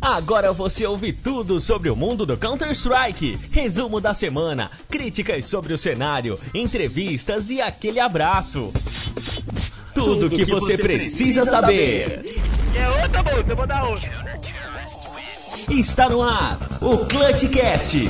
Agora você ouve tudo sobre o mundo do Counter-Strike. Resumo da semana, críticas sobre o cenário, entrevistas e aquele abraço. Tudo, tudo que, que, você, precisa, precisa saber. saber. É outra, moça, eu vou dar outra. Está no ar o Clutchcast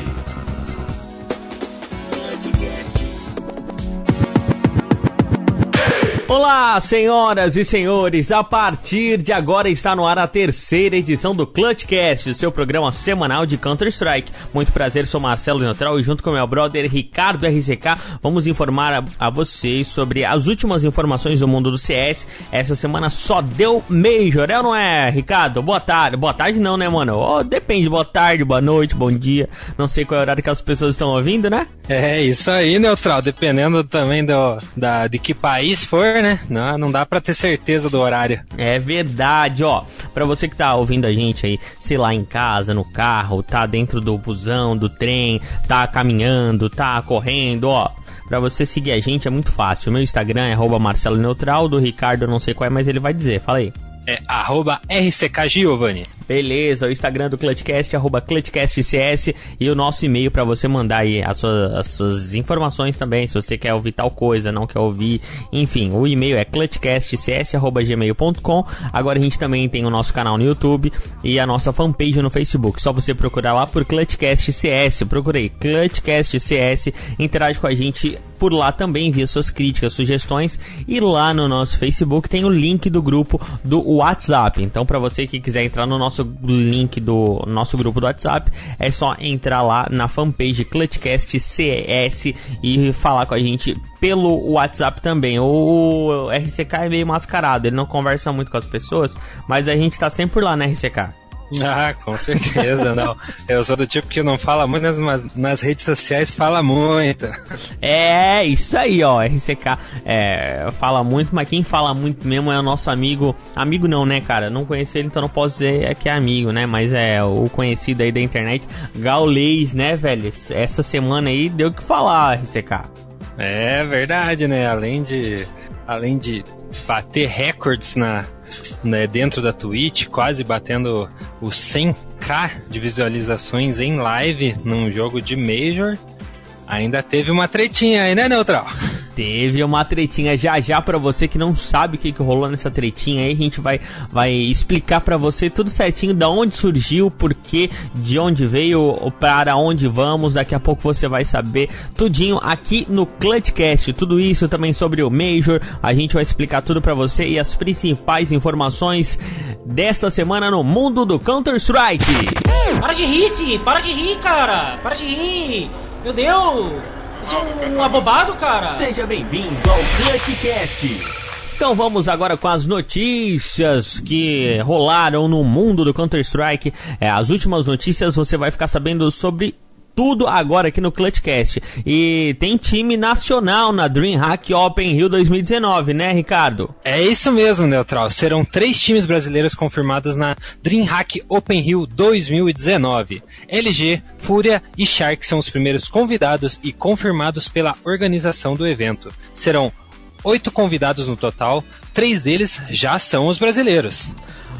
Olá, senhoras e senhores! A partir de agora está no ar a terceira edição do Clutchcast, o seu programa semanal de Counter-Strike. Muito prazer, sou Marcelo Neutral e junto com meu brother Ricardo RCK vamos informar a, a, vocês sobre as últimas informações do mundo do CS. Essa semana só deu Major, é ou não é, Ricardo? Boa tarde. Boa tarde não, né, mano? Oh, depende, boa tarde, boa noite, bom dia. Não sei qual é o horário que as pessoas estão ouvindo, né? É, isso aí, Neutral. Dependendo também do, da, de que país for, né? Não, não dá para ter certeza do horário. É verdade, ó. Para você que tá ouvindo a gente aí, sei lá, em casa, no carro, tá dentro do busão, do trem, tá caminhando, tá correndo, ó. Pra você seguir a gente é muito fácil. O meu Instagram é Marcelo Neutral, do Ricardo eu não sei qual é, mas ele vai dizer. Fala aí. É arroba RCKGiovanni. Beleza, o Instagram do Clutchcast, arroba ClutchCastCS e o nosso e-mail para você mandar aí as suas, as suas, informações também, se você quer ouvir tal coisa, não quer ouvir, enfim, o e-mail é clutchcastcs.gmail.com Agora a gente também tem o nosso canal no YouTube e a nossa fanpage no Facebook, só você procurar lá por ClutchCastCS, procurei ClutchCastCS, interage com a gente por lá também, envia suas críticas, sugestões e lá no nosso Facebook tem o link do grupo do WhatsApp, então para você que quiser entrar no nosso link do nosso grupo do WhatsApp. É só entrar lá na fanpage Clutchcast CS e falar com a gente pelo WhatsApp também. O RCK é meio mascarado, ele não conversa muito com as pessoas, mas a gente tá sempre lá na RCK. Ah, com certeza, não. Eu sou do tipo que não fala muito, mas nas redes sociais fala muito. É, isso aí, ó. RCK é, fala muito, mas quem fala muito mesmo é o nosso amigo. Amigo não, né, cara? Não conheço ele, então não posso dizer que é amigo, né? Mas é o conhecido aí da internet, Gaulês, né, velho? Essa semana aí deu o que falar, RCK. É verdade, né? Além de. Além de bater recordes na, né, dentro da Twitch, quase batendo os 100k de visualizações em live num jogo de Major. Ainda teve uma tretinha aí, né, Neutral? Teve uma tretinha já já para você que não sabe o que, que rolou nessa tretinha aí. A gente vai, vai explicar para você tudo certinho da onde surgiu, porquê, de onde veio, para onde vamos. Daqui a pouco você vai saber tudinho aqui no Clutchcast. Tudo isso também sobre o Major. A gente vai explicar tudo para você e as principais informações dessa semana no mundo do Counter-Strike. Para de rir! Para de rir, cara! Para de rir! Meu Deus! É um abobado, cara! Seja bem-vindo ao Clutchcast! Então vamos agora com as notícias que rolaram no mundo do Counter-Strike. É, as últimas notícias você vai ficar sabendo sobre tudo agora aqui no Clutchcast. E tem time nacional na DreamHack Open Rio 2019, né, Ricardo? É isso mesmo, Neutral. Serão três times brasileiros confirmados na DreamHack Open Rio 2019. LG, Fúria e Shark são os primeiros convidados e confirmados pela organização do evento. Serão oito convidados no total, três deles já são os brasileiros.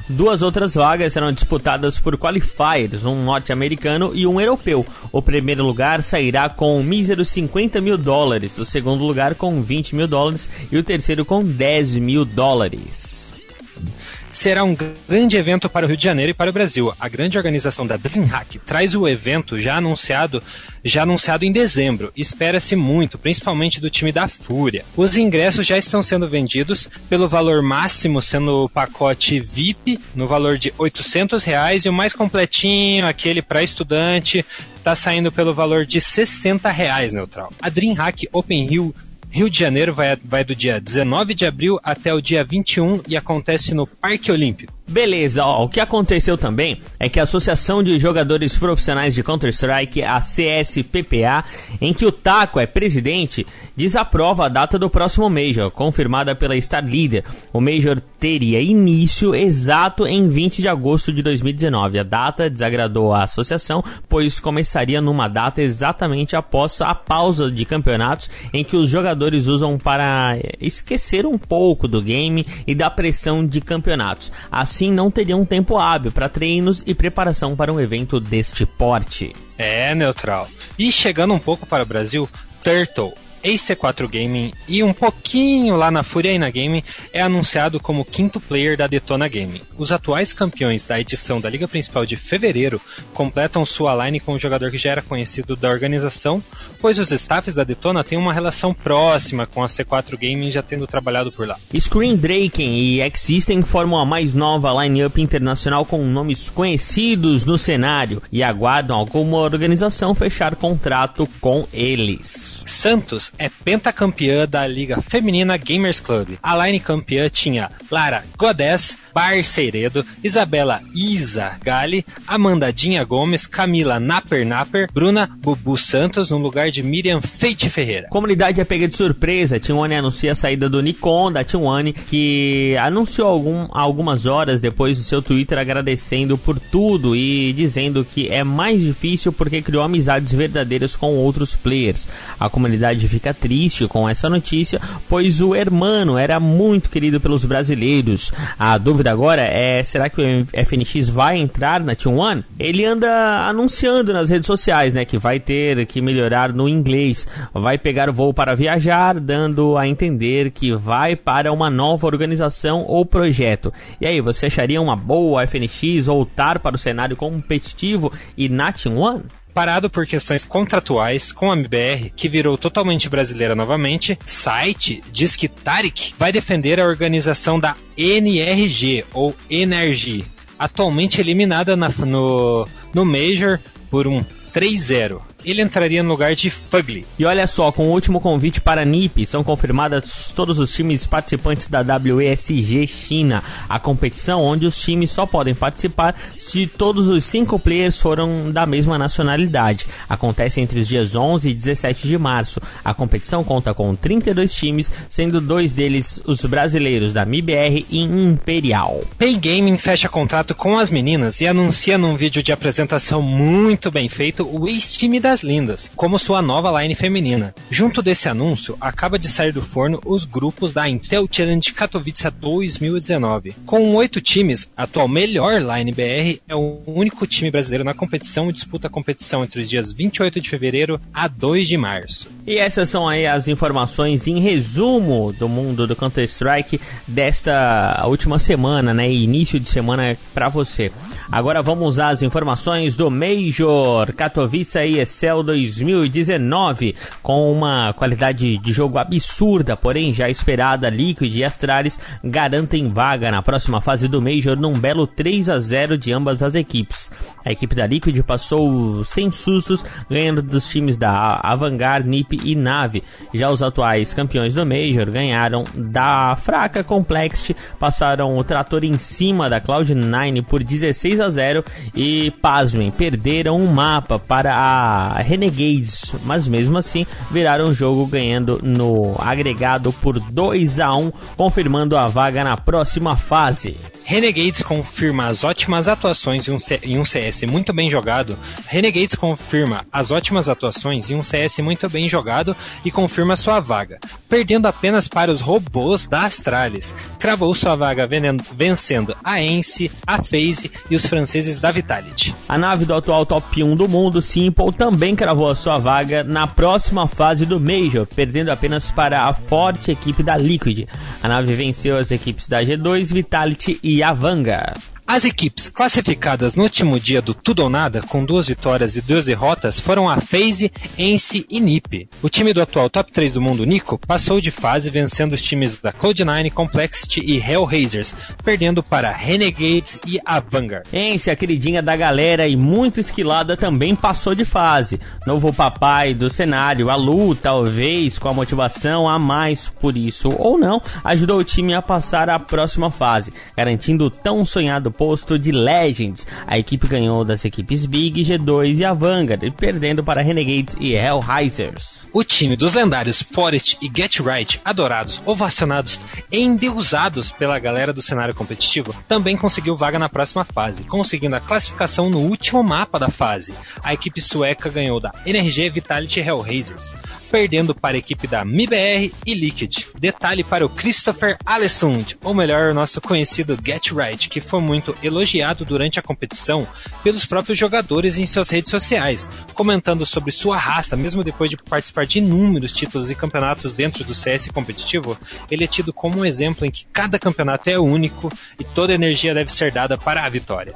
Duas outras vagas serão disputadas por qualifiers, um norte-americano e um europeu. O primeiro lugar sairá com míseros 50 mil dólares, o segundo lugar com 20 mil dólares e o terceiro com 10 mil dólares será um grande evento para o Rio de Janeiro e para o Brasil. A grande organização da DreamHack traz o evento já anunciado, já anunciado em dezembro. Espera-se muito, principalmente do time da Fúria. Os ingressos já estão sendo vendidos pelo valor máximo, sendo o pacote VIP no valor de 800 reais e o mais completinho, aquele para estudante, está saindo pelo valor de 60 reais, neutral. A DreamHack Open Rio Rio de Janeiro vai, vai do dia 19 de abril até o dia 21 e acontece no Parque Olímpico. Beleza, ó, o que aconteceu também é que a Associação de Jogadores Profissionais de Counter-Strike, a CSPPA, em que o Taco é presidente, desaprova a data do próximo Major, confirmada pela Star Leader. O Major teria início exato em 20 de agosto de 2019. A data desagradou a associação, pois começaria numa data exatamente após a pausa de campeonatos em que os jogadores usam para esquecer um pouco do game e da pressão de campeonatos. Assim, assim não teriam tempo hábil para treinos e preparação para um evento deste porte. É, neutral. E chegando um pouco para o Brasil, Turtle AC4 Gaming e um pouquinho lá na Furiaina Gaming é anunciado como quinto player da Detona Gaming. Os atuais campeões da edição da Liga Principal de fevereiro completam sua line com um jogador que já era conhecido da organização, pois os staffs da Detona têm uma relação próxima com a C4 Gaming já tendo trabalhado por lá. Screen Draken e Existem formam a mais nova line-up internacional com nomes conhecidos no cenário e aguardam alguma organização fechar contrato com eles. Santos é pentacampeã da Liga Feminina Gamers Club. A line campeã tinha Lara Godés, Barceiredo, Isabela Isa Gali, Amanda Dinha Gomes, Camila Napper Napper, Bruna Bubu Santos no lugar de Miriam Feite Ferreira. Comunidade é pega de surpresa. T1 anuncia a saída do Nikon da T1, que anunciou algum, algumas horas depois do seu Twitter agradecendo por tudo e dizendo que é mais difícil porque criou amizades verdadeiras com outros players. A comunidade fica triste com essa notícia, pois o hermano era muito querido pelos brasileiros. A dúvida agora é: será que o FNX vai entrar na T1? Ele anda anunciando nas redes sociais, né, que vai ter que melhorar no inglês, vai pegar o voo para viajar, dando a entender que vai para uma nova organização ou projeto. E aí, você acharia uma boa FNX voltar para o cenário competitivo e na T1? Parado por questões contratuais com a MBR, que virou totalmente brasileira novamente, site diz que Tarek vai defender a organização da NRG ou NRG, atualmente eliminada na, no, no Major por um 3-0 ele entraria no lugar de Fugly. E olha só, com o último convite para a NIP, são confirmados todos os times participantes da WESG China, a competição onde os times só podem participar se todos os cinco players foram da mesma nacionalidade. Acontece entre os dias 11 e 17 de março. A competição conta com 32 times, sendo dois deles os brasileiros da MIBR e Imperial. Pay Gaming fecha contrato com as meninas e anuncia num vídeo de apresentação muito bem feito o ex-time das Lindas, como sua nova line feminina. Junto desse anúncio, acaba de sair do forno os grupos da Intel Challenge Katowice 2019. Com oito times, a atual melhor line BR é o único time brasileiro na competição e disputa a competição entre os dias 28 de fevereiro a 2 de março. E essas são aí as informações em resumo do mundo do Counter-Strike desta última semana, né? Início de semana para você. Agora vamos às informações do Major Katowice ESL 2019, com uma qualidade de jogo absurda, porém já esperada, Liquid e Astralis garantem vaga na próxima fase do Major num belo 3 a 0 de ambas as equipes. A equipe da Liquid passou sem sustos, ganhando dos times da Avangar, NiP e Nave. Já os atuais campeões do Major ganharam da fraca Complexity, passaram o trator em cima da Cloud9 por 16 3 a 0 e, pasmem, perderam um mapa para a Renegades, mas mesmo assim viraram o jogo ganhando no agregado por 2 a 1, confirmando a vaga na próxima fase. Renegades confirma as ótimas atuações em um, CS muito bem jogado. Renegades confirma as ótimas atuações em um CS muito bem jogado e confirma sua vaga, perdendo apenas para os robôs da Astralis. Cravou sua vaga vencendo a Ence, a FaZe e os franceses da Vitality. A nave do atual top 1 do mundo, Simple, também cravou a sua vaga na próxima fase do Major, perdendo apenas para a forte equipe da Liquid. A nave venceu as equipes da G2, Vitality e Yavanga. As equipes classificadas no último dia do tudo ou nada, com duas vitórias e duas derrotas, foram a FaZe, Ence e NiP. O time do atual top 3 do mundo, Nico, passou de fase vencendo os times da Cloud9, Complexity e Hellraisers, perdendo para Renegades e a Vanguard. Ence, a queridinha da galera e muito esquilada, também passou de fase. Novo papai do cenário, a Lu, talvez com a motivação a mais por isso ou não, ajudou o time a passar à próxima fase, garantindo o tão sonhado posto de Legends. A equipe ganhou das equipes Big, G2 e a Vanguard, perdendo para Renegades e Hellraisers. O time dos lendários Forest e Get Right, adorados, ovacionados e endeusados pela galera do cenário competitivo, também conseguiu vaga na próxima fase, conseguindo a classificação no último mapa da fase. A equipe sueca ganhou da NRG Vitality Hellraisers, perdendo para a equipe da MIBR e Liquid. Detalhe para o Christopher Alessund, ou melhor, o nosso conhecido Get Right, que foi muito elogiado durante a competição pelos próprios jogadores em suas redes sociais, comentando sobre sua raça, mesmo depois de participar de inúmeros títulos e campeonatos dentro do CS competitivo, ele é tido como um exemplo em que cada campeonato é único e toda energia deve ser dada para a vitória.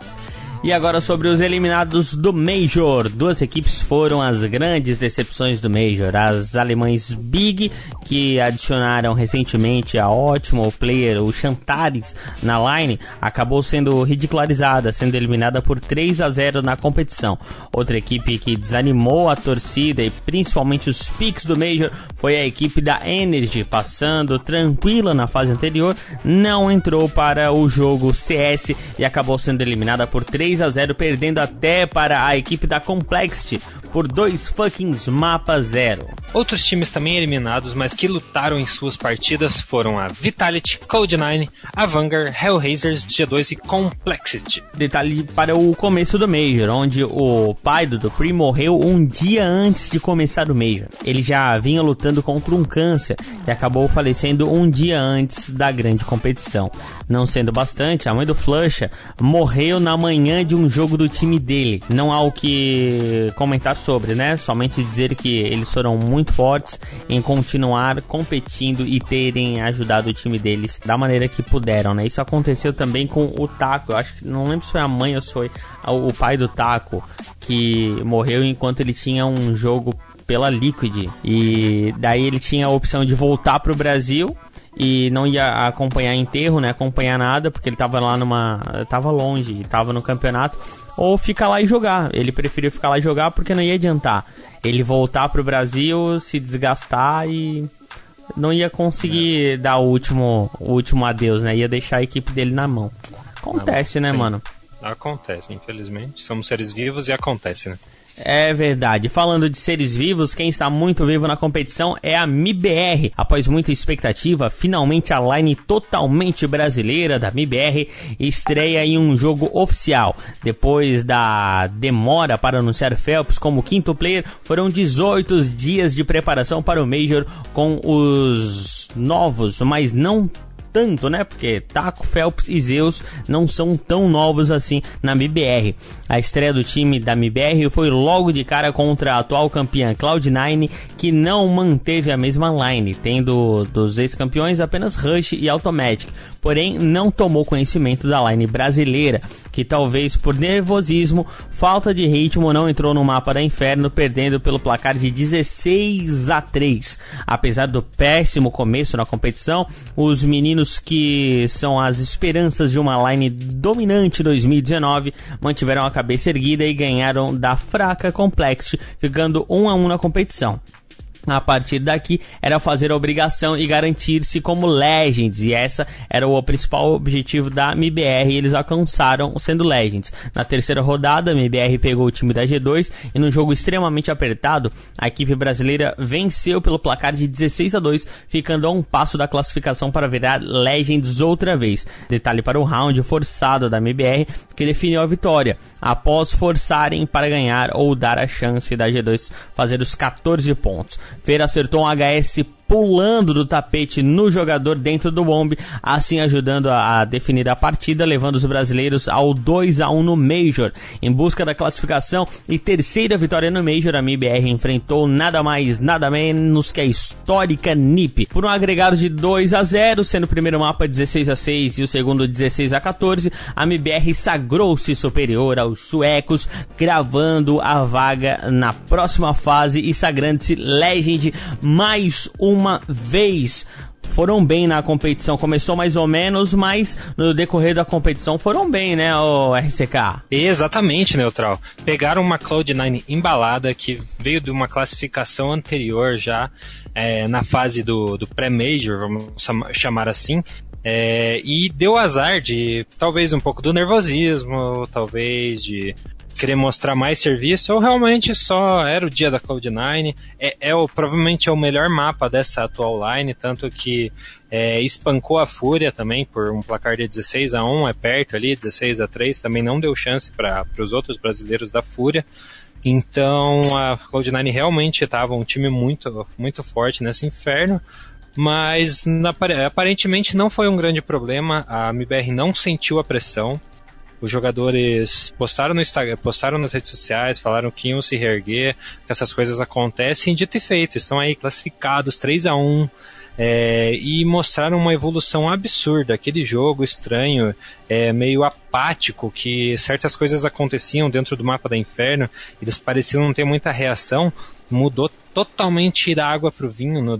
E agora sobre os eliminados do Major. Duas equipes foram as grandes decepções do Major. As alemães Big, que adicionaram recentemente a ótimo player, o Chantares, na line, acabou sendo ridicularizada, sendo eliminada por 3 a 0 na competição. Outra equipe que desanimou a torcida e principalmente os picks do Major foi a equipe da Energy, passando tranquila na fase anterior, não entrou para o jogo CS e acabou sendo eliminada por 3 3 a 0 perdendo até para a equipe da Complexity por dois fucking mapas zero. Outros times também eliminados, mas que lutaram em suas partidas foram a Vitality, Cloud9, a Vanguard, Hellraisers, G2 e Complexity. Detalhe para o começo do Major, onde o pai do Dupree morreu um dia antes de começar o Major. Ele já vinha lutando contra um câncer e acabou falecendo um dia antes da grande competição. Não sendo bastante, a mãe do Flusha morreu na manhã de um jogo do time dele. Não há o que comentar sobre, né? Somente dizer que eles foram muito fortes em continuar competindo e terem ajudado o time deles da maneira que puderam, né? Isso aconteceu também com o Taco. Eu acho que não lembro se foi a mãe ou se foi o pai do Taco que morreu enquanto ele tinha um jogo pela Liquid. E daí ele tinha a opção de voltar para o Brasil e não ia acompanhar enterro, né? Acompanhar nada, porque ele tava lá numa. tava longe, tava no campeonato. Ou ficar lá e jogar. Ele preferiu ficar lá e jogar porque não ia adiantar. Ele voltar pro Brasil, se desgastar e não ia conseguir é. dar o último, o último adeus, né? Ia deixar a equipe dele na mão. Acontece, né, mano? Acontece, infelizmente. Somos seres vivos e acontece, né? É verdade. Falando de seres vivos, quem está muito vivo na competição é a MIBR. Após muita expectativa, finalmente a line totalmente brasileira da MIBR estreia em um jogo oficial. Depois da demora para anunciar Phelps como quinto player, foram 18 dias de preparação para o Major com os novos, mas não tanto, né? Porque Taco, Phelps e Zeus não são tão novos assim na MBR. A estreia do time da MBR foi logo de cara contra a atual campeã Cloud9, que não manteve a mesma line, tendo dos ex-campeões apenas Rush e Automatic, porém não tomou conhecimento da line brasileira, que talvez por nervosismo, falta de ritmo, não entrou no mapa da Inferno, perdendo pelo placar de 16 a 3. Apesar do péssimo começo na competição, os meninos que são as esperanças de uma line dominante 2019 mantiveram a cabeça erguida e ganharam da fraca Complex, ficando 1 a 1 na competição. A partir daqui era fazer a obrigação e garantir-se como Legends, e essa era o principal objetivo da MBR, e eles alcançaram sendo Legends. Na terceira rodada, a MBR pegou o time da G2 e num jogo extremamente apertado, a equipe brasileira venceu pelo placar de 16 a 2, ficando a um passo da classificação para virar Legends outra vez. Detalhe para o round forçado da MBR que definiu a vitória, após forçarem para ganhar ou dar a chance da G2 fazer os 14 pontos. Feira acertou um HS pulando do tapete no jogador dentro do bombe, assim ajudando a, a definir a partida, levando os brasileiros ao 2 a 1 no Major. Em busca da classificação e terceira vitória no Major, a MBR enfrentou nada mais, nada menos que a histórica NIP por um agregado de 2 a 0, sendo o primeiro mapa 16 a 6 e o segundo 16 a 14. A MBR sagrou-se superior aos suecos, gravando a vaga na próxima fase e sagrando-se Legend mais uma vez foram bem na competição. Começou mais ou menos, mas no decorrer da competição foram bem, né, o RCK? Exatamente, Neutral. Pegaram uma Cloud9 embalada que veio de uma classificação anterior já é, na fase do, do pré-major, vamos chamar assim. É, e deu azar de talvez um pouco do nervosismo, talvez de querer mostrar mais serviço, ou realmente só era o dia da Cloud9. É, é o, provavelmente é o melhor mapa dessa atual line, tanto que é, espancou a Fúria também por um placar de 16 a 1 é perto ali, 16 a 3 também não deu chance para os outros brasileiros da Fúria. Então a Cloud9 realmente estava um time muito, muito forte nesse inferno. Mas na, aparentemente não foi um grande problema, a MBR não sentiu a pressão, os jogadores postaram no Instagram, postaram nas redes sociais, falaram que iam se reerguer, que essas coisas acontecem, dito e feito, estão aí classificados 3 a 1 é, e mostraram uma evolução absurda. Aquele jogo estranho, é, meio apático, que certas coisas aconteciam dentro do mapa da Inferno, eles pareciam não ter muita reação, mudou totalmente da água para o vinho no,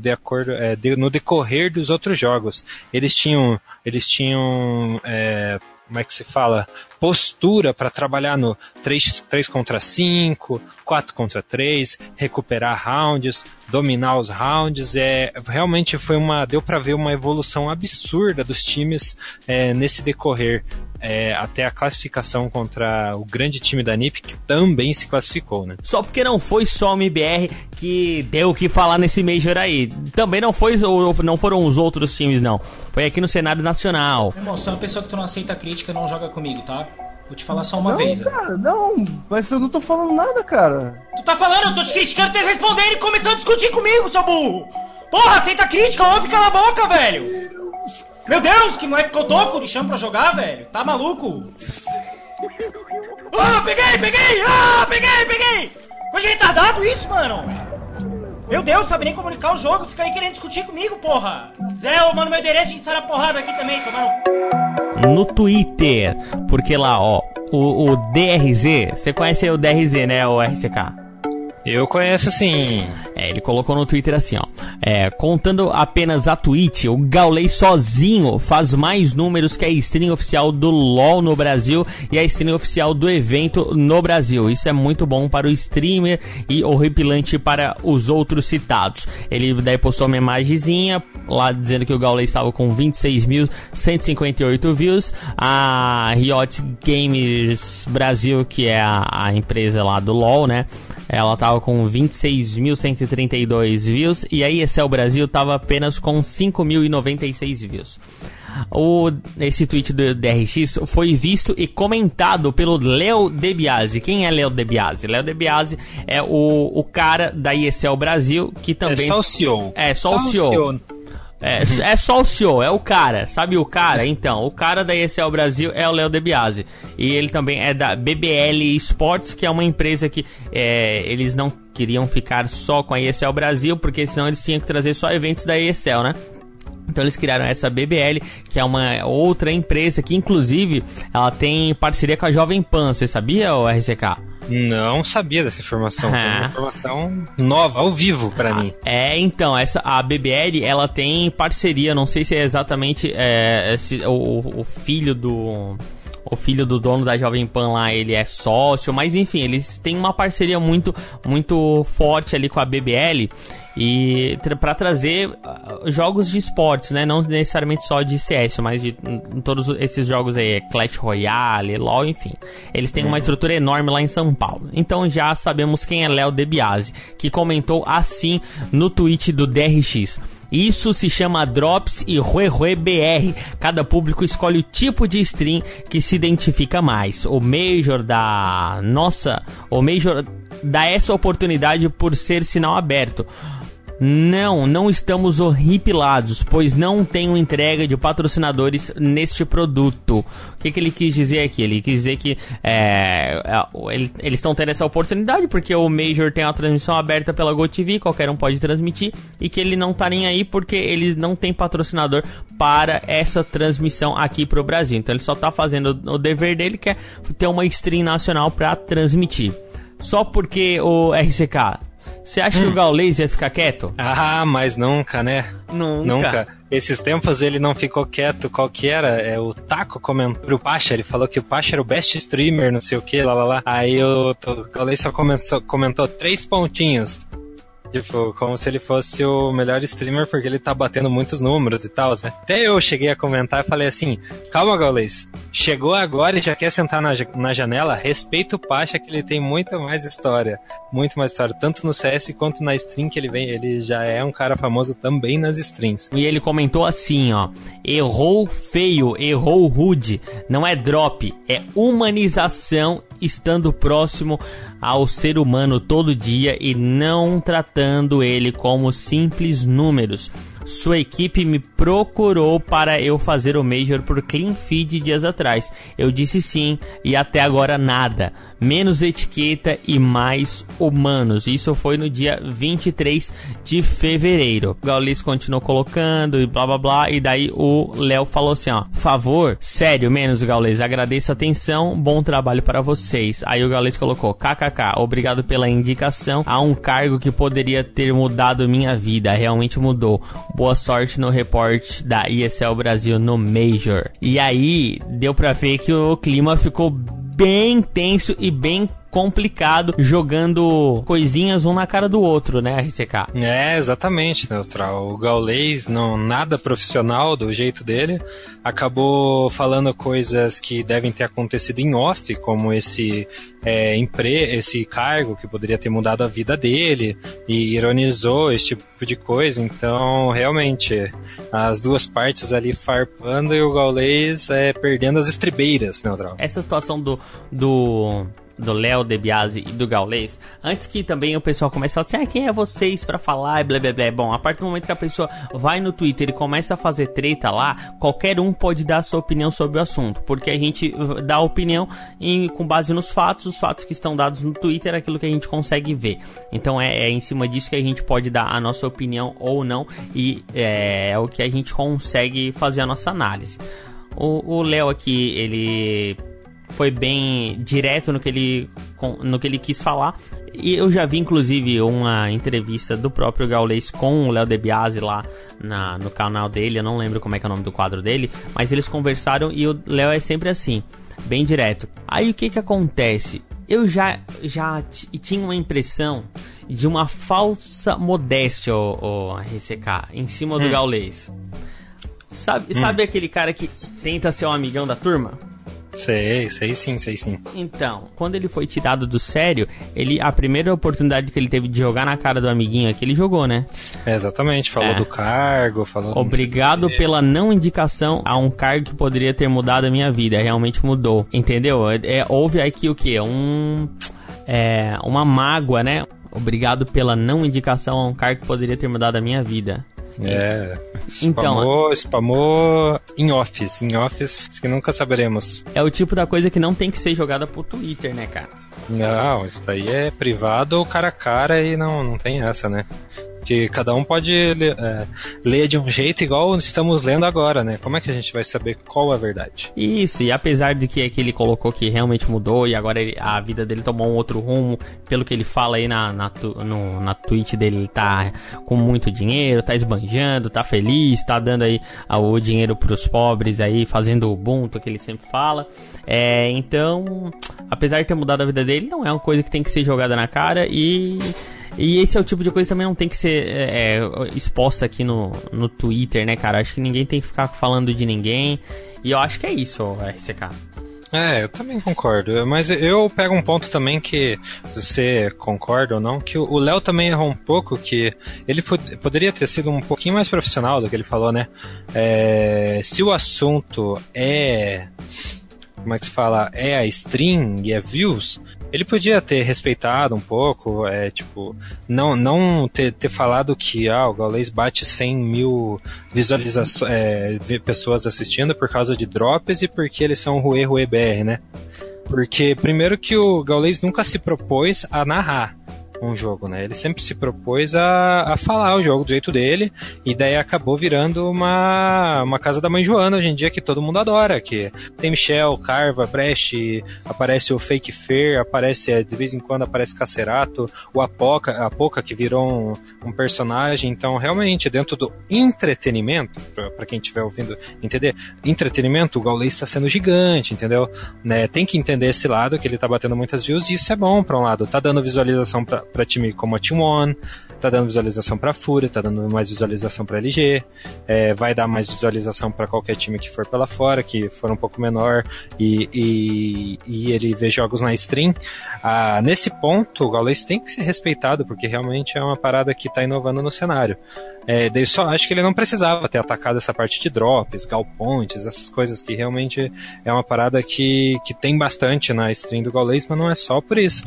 é, de, no decorrer dos outros jogos. Eles tinham, eles tinham é, como é que se fala, postura para trabalhar no 3, 3 contra 5, 4 contra 3, recuperar rounds, dominar os rounds. É, realmente foi uma. deu para ver uma evolução absurda dos times é, nesse decorrer. É, até a classificação contra o grande time da NIP, que também se classificou, né? Só porque não foi só o MBR que deu o que falar nesse Major aí. Também não foi não foram os outros times, não. Foi aqui no cenário nacional. Irmão, se é uma pessoa que tu não aceita crítica, não joga comigo, tá? Vou te falar só uma não, vez. Né? Cara, não, mas eu não tô falando nada, cara. Tu tá falando, eu tô te criticando, ter respondendo e começando a discutir comigo, seu burro! Porra, aceita crítica, ouve cala a boca, velho! Meu Deus, que moleque que eu tô, me chama pra jogar, velho? Tá maluco? Ah, oh, peguei, peguei! Ah, peguei, peguei! Coisa retardado isso, mano! Meu Deus, sabe nem comunicar o jogo, fica aí querendo discutir comigo, porra! Zé, eu mando meu endereço e a porrada aqui também, tomando no Twitter. Porque lá, ó, o, o DRZ, você conhece o DRZ, né, o RCK? Eu conheço sim. É, ele colocou no Twitter assim, ó. É, contando apenas a tweet, o Gaulei sozinho faz mais números que a stream oficial do LoL no Brasil e a stream oficial do evento no Brasil. Isso é muito bom para o streamer e horripilante para os outros citados. Ele daí postou uma imagenzinha lá dizendo que o Gaulei estava com 26.158 views. A Riot Games Brasil, que é a, a empresa lá do LoL, né? Ela tava com 26.132 views e a ESL Brasil tava apenas com 5.096 views. O, esse tweet do DRX foi visto e comentado pelo Léo Debiase. Quem é Léo Debiase? Léo Debiase é o, o cara da ESL Brasil que também. É só o CEO. É, só, só o CEO. O CEO. É, é só o CEO, é o cara, sabe o cara? Então, o cara da ESL Brasil é o Léo Debiase. E ele também é da BBL Sports, que é uma empresa que é, eles não queriam ficar só com a ESL Brasil, porque senão eles tinham que trazer só eventos da ESL, né? Então eles criaram essa BBL, que é uma outra empresa que inclusive ela tem parceria com a Jovem Pan, você sabia, o RCK? Não sabia dessa informação. Ah. uma informação nova, ao vivo para ah, mim. É, então, essa a BBL, ela tem parceria, não sei se é exatamente é, esse, o, o filho do o filho do dono da Jovem Pan lá, ele é sócio, mas enfim, eles têm uma parceria muito muito forte ali com a BBL e para trazer uh, jogos de esportes, né? Não necessariamente só de CS, mas de todos esses jogos aí, Clash Royale, LoL, enfim. Eles têm uma uhum. estrutura enorme lá em São Paulo. Então já sabemos quem é Léo Debiase, que comentou assim no tweet do DRX. Isso se chama Drops e Rue BR. Cada público escolhe o tipo de stream que se identifica mais. O Major da nossa, o Major dá essa oportunidade por ser sinal aberto. Não, não estamos horripilados, pois não tenho entrega de patrocinadores neste produto. O que, que ele quis dizer aqui? Ele quis dizer que é, é ele, eles estão tendo essa oportunidade porque o Major tem uma transmissão aberta pela GoTV, qualquer um pode transmitir, e que ele não tá nem aí porque ele não tem patrocinador para essa transmissão aqui pro Brasil. Então ele só tá fazendo o dever dele, que é ter uma stream nacional para transmitir. Só porque o RCK você acha hum. que o hum. Gaules ia ficar quieto? Ah, mas nunca, né? Nunca. Nunca. Esses tempos ele não ficou quieto. Qual que era? É, o Taco comentou o Pacha. Ele falou que o Pacha era o best streamer, não sei o que, lá, lá, lá. Aí o, o Gaules só comentou, comentou três pontinhos. Tipo, como se ele fosse o melhor streamer porque ele tá batendo muitos números e tal, né? Até eu cheguei a comentar e falei assim: calma, Gaules, chegou agora e já quer sentar na, na janela? Respeita o Pacha que ele tem muito mais história. Muito mais história, tanto no CS quanto na stream que ele vem. Ele já é um cara famoso também nas streams. E ele comentou assim: ó, errou feio, errou rude. Não é drop, é humanização estando próximo ao ser humano todo dia e não tratando ele como simples números. Sua equipe me procurou para eu fazer o Major por Clean Feed dias atrás. Eu disse sim e até agora nada. Menos etiqueta e mais humanos. Isso foi no dia 23 de fevereiro. O Gaules continuou colocando e blá blá blá. E daí o Léo falou assim: ó, favor, sério, menos Gaules, agradeço a atenção, bom trabalho para vocês. Aí o Gaules colocou: kkk, obrigado pela indicação a um cargo que poderia ter mudado minha vida. Realmente mudou. Boa sorte no report da ESL Brasil no Major. E aí, deu pra ver que o clima ficou bem tenso e bem complicado jogando coisinhas um na cara do outro, né, RCK? É, exatamente, Neutral. O Gaulês, não nada profissional do jeito dele, acabou falando coisas que devem ter acontecido em off, como esse é, empre esse cargo que poderia ter mudado a vida dele e ironizou esse tipo de coisa. Então, realmente, as duas partes ali farpando e o Gaulês é, perdendo as estribeiras, Neutral. Essa situação do, do do Léo Debiase e do Gaulês, antes que também o pessoal comece a falar assim, ah, quem é vocês para falar e blá blá blá. Bom, a partir do momento que a pessoa vai no Twitter e começa a fazer treta lá, qualquer um pode dar a sua opinião sobre o assunto, porque a gente dá opinião em, com base nos fatos, os fatos que estão dados no Twitter, aquilo que a gente consegue ver. Então é, é em cima disso que a gente pode dar a nossa opinião ou não, e é, é o que a gente consegue fazer a nossa análise. O Léo aqui, ele foi bem direto no que ele no que ele quis falar. E eu já vi inclusive uma entrevista do próprio Gaulês com o Léo DeBiase lá na, no canal dele, eu não lembro como é que é o nome do quadro dele, mas eles conversaram e o Léo é sempre assim, bem direto. Aí o que que acontece? Eu já já tinha uma impressão de uma falsa modéstia, o, o RCK, em cima do hum. Gaulês. Sabe, hum. sabe aquele cara que tenta ser um amigão da turma? Sei, sei sim, sei sim. Então, quando ele foi tirado do sério, ele a primeira oportunidade que ele teve de jogar na cara do amiguinho aqui, ele jogou, né? É, exatamente, falou é. do cargo, falou Obrigado pela não indicação a um cargo que poderia ter mudado a minha vida, realmente mudou. Entendeu? É, é houve aqui o que? Um é, uma mágoa, né? Obrigado pela não indicação a um cargo que poderia ter mudado a minha vida. É. Então, spamou, spamou em office, em office que nunca saberemos. É o tipo da coisa que não tem que ser jogada pro Twitter, né, cara? Não, isso daí é privado ou cara a cara e não, não tem essa, né? Que cada um pode é, ler de um jeito igual estamos lendo agora, né? Como é que a gente vai saber qual é a verdade? Isso, e apesar de que, que ele colocou que realmente mudou e agora ele, a vida dele tomou um outro rumo, pelo que ele fala aí na, na, no, na tweet dele, ele tá com muito dinheiro, tá esbanjando, tá feliz, tá dando aí o dinheiro pros pobres aí, fazendo o Ubuntu que ele sempre fala. É, então, apesar de ter mudado a vida dele, não é uma coisa que tem que ser jogada na cara e e esse é o tipo de coisa que também não tem que ser é, é, exposta aqui no, no Twitter, né, cara? Acho que ninguém tem que ficar falando de ninguém. E eu acho que é isso, RCK. É, eu também concordo. Mas eu pego um ponto também que, se você concorda ou não, que o Léo também errou um pouco, que ele pod poderia ter sido um pouquinho mais profissional do que ele falou, né? É, se o assunto é. Como é que se fala? É a string é views, Ele podia ter respeitado um pouco, é, tipo, não, não ter, ter falado que ah, o Gaules bate 100 mil visualizações, é, pessoas assistindo por causa de drops e porque eles são Rue Rue BR, né? Porque, primeiro, que o Gaules nunca se propôs a narrar um jogo, né? Ele sempre se propôs a, a falar o jogo do jeito dele, e daí acabou virando uma, uma casa da mãe Joana hoje em dia que todo mundo adora, que tem Michel, Carva, Brecht, aparece o Fake Fair, aparece de vez em quando aparece Cacerato, o Apoca, Apoca que virou um, um personagem, então realmente dentro do entretenimento, para quem estiver ouvindo entender, entretenimento, o Gaules está sendo gigante, entendeu? Né? Tem que entender esse lado que ele tá batendo muitas views e isso é bom para um lado, tá dando visualização para para time como a Team One, tá dando visualização para Fúria, tá dando mais visualização para LG, é, vai dar mais visualização para qualquer time que for pela fora, que for um pouco menor e, e, e ele vê jogos na stream. Ah, nesse ponto, o Gaules tem que ser respeitado, porque realmente é uma parada que tá inovando no cenário. É, daí só acho que ele não precisava ter atacado essa parte de drops, galpoints, essas coisas que realmente é uma parada que, que tem bastante na stream do Gaules, mas não é só por isso.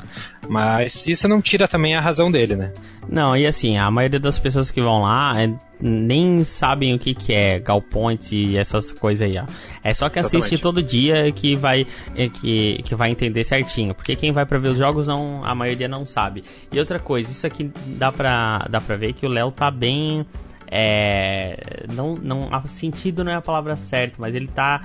Mas isso não tira também a razão dele, né? Não, e assim, a maioria das pessoas que vão lá é, nem sabem o que, que é Galpoints e essas coisas aí, ó. É só que Exatamente. assiste todo dia que vai, é, que, que vai entender certinho. Porque quem vai para ver os jogos, não, a maioria não sabe. E outra coisa, isso aqui dá pra, dá pra ver que o Léo tá bem. É, não, não, sentido não é a palavra certa, mas ele tá.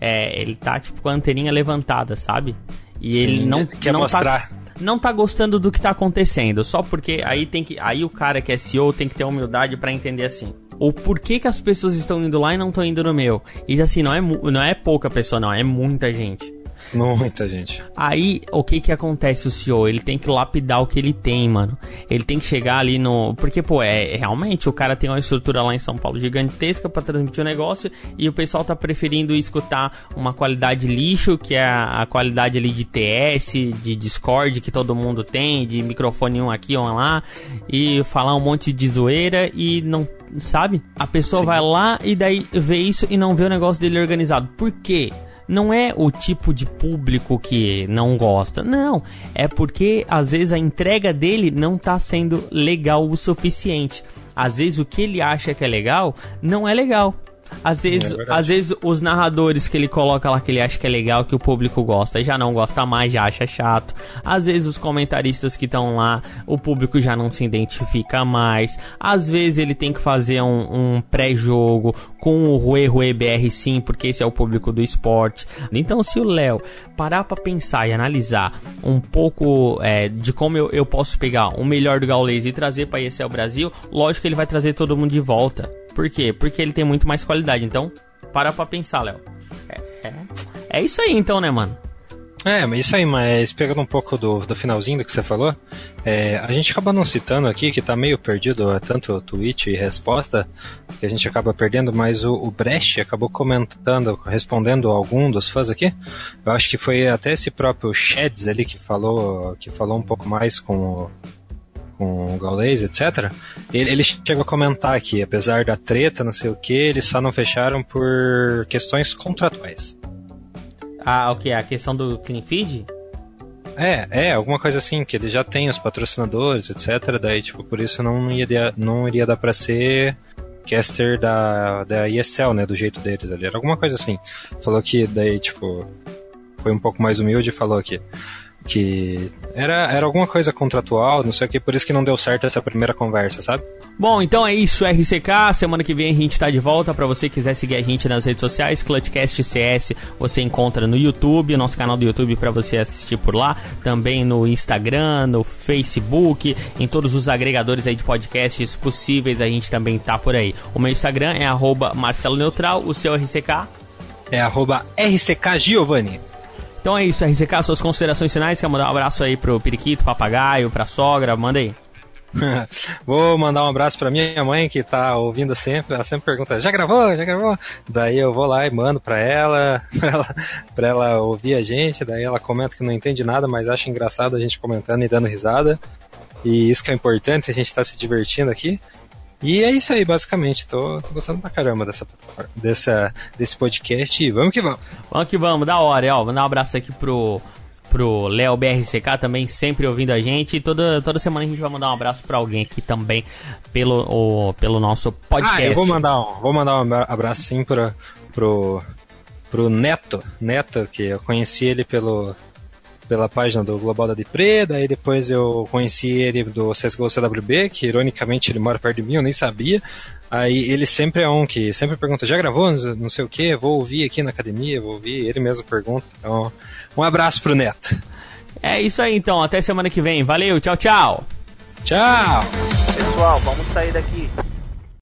É, ele tá tipo com a anteninha levantada, sabe? E Sim, ele não quer não tá mostrar. Tá, não tá gostando do que tá acontecendo, só porque aí tem que aí o cara que é CEO tem que ter humildade para entender assim. O porquê que as pessoas estão indo lá e não estão indo no meu. E assim, não é, não é pouca pessoa, não, é muita gente. Muita gente. Aí, o que que acontece o CEO? Ele tem que lapidar o que ele tem, mano. Ele tem que chegar ali no... Porque, pô, é realmente, o cara tem uma estrutura lá em São Paulo gigantesca para transmitir o negócio e o pessoal tá preferindo escutar uma qualidade lixo, que é a, a qualidade ali de TS, de Discord que todo mundo tem, de microfone um aqui, um lá, e falar um monte de zoeira e não sabe? A pessoa Sim. vai lá e daí vê isso e não vê o negócio dele organizado. Por quê? Não é o tipo de público que não gosta. Não, é porque às vezes a entrega dele não está sendo legal o suficiente. Às vezes o que ele acha que é legal não é legal. Às vezes, é às vezes os narradores que ele coloca lá que ele acha que é legal, que o público gosta, já não gosta mais, já acha chato. Às vezes os comentaristas que estão lá, o público já não se identifica mais. Às vezes ele tem que fazer um, um pré-jogo com o Rue Rue BR sim, porque esse é o público do esporte. Então se o Léo parar para pensar e analisar um pouco é, de como eu, eu posso pegar o melhor do Gaules e trazer para esse é o Brasil, lógico que ele vai trazer todo mundo de volta. Por quê? Porque ele tem muito mais qualidade. Então, para pra pensar, Léo. É, é, é, isso aí então, né, mano? É, mas isso aí, mas pegando um pouco do, do finalzinho do que você falou, é, a gente acaba não citando aqui, que tá meio perdido, é tanto tweet e resposta, que a gente acaba perdendo, mas o, o Brecht acabou comentando, respondendo algum dos fãs aqui. Eu acho que foi até esse próprio Sheds ali que falou, que falou um pouco mais com o, com o Gaules, etc. Ele, ele chegou a comentar que, apesar da treta, não sei o que, eles só não fecharam por questões contratuais. Ah, o que? A questão do clean feed? É, é, alguma coisa assim, que ele já tem os patrocinadores, etc. Daí, tipo, por isso não ia, não iria dar pra ser caster da, da ESL, né, do jeito deles ali. Era alguma coisa assim. Falou que daí, tipo, foi um pouco mais humilde e falou que que era, era alguma coisa contratual, não sei o que, por isso que não deu certo essa primeira conversa, sabe? Bom, então é isso, RCK. Semana que vem a gente tá de volta. Para você que quiser seguir a gente nas redes sociais, Clutchcast CS, você encontra no YouTube, nosso canal do YouTube para você assistir por lá, também no Instagram, no Facebook, em todos os agregadores aí de podcasts possíveis, a gente também tá por aí. O meu Instagram é Marcelo Neutral, o seu RCK é arroba RCK Giovanni. Então é isso, RCK, suas considerações finais. Quer mandar um abraço aí pro Periquito, Papagaio, pra sogra? Manda aí. Vou mandar um abraço para minha mãe que tá ouvindo sempre. Ela sempre pergunta: já gravou? Já gravou? Daí eu vou lá e mando para ela, pra ela, pra ela ouvir a gente. Daí ela comenta que não entende nada, mas acha engraçado a gente comentando e dando risada. E isso que é importante, a gente tá se divertindo aqui. E é isso aí, basicamente. Tô, tô gostando pra caramba dessa, dessa, desse podcast e vamos que vamos. Vamos que vamos, da hora. Ó, vou dar um abraço aqui pro pro Léo BRCK também, sempre ouvindo a gente. E toda, toda semana a gente vai mandar um abraço pra alguém aqui também pelo, o, pelo nosso podcast. Ah, eu vou mandar um, vou mandar um abraço sim pra, pro, pro Neto. Neto, que eu conheci ele pelo, pela página do Global da Depre, daí depois eu conheci ele do CSGO CWB, que ironicamente ele mora perto de mim, eu nem sabia. Aí ele sempre é um que sempre pergunta, já gravou? Não sei o que, vou ouvir aqui na academia, vou ouvir, ele mesmo pergunta. Então, um abraço pro Neto. É isso aí então, até semana que vem. Valeu, tchau, tchau. Tchau! Pessoal, vamos sair daqui.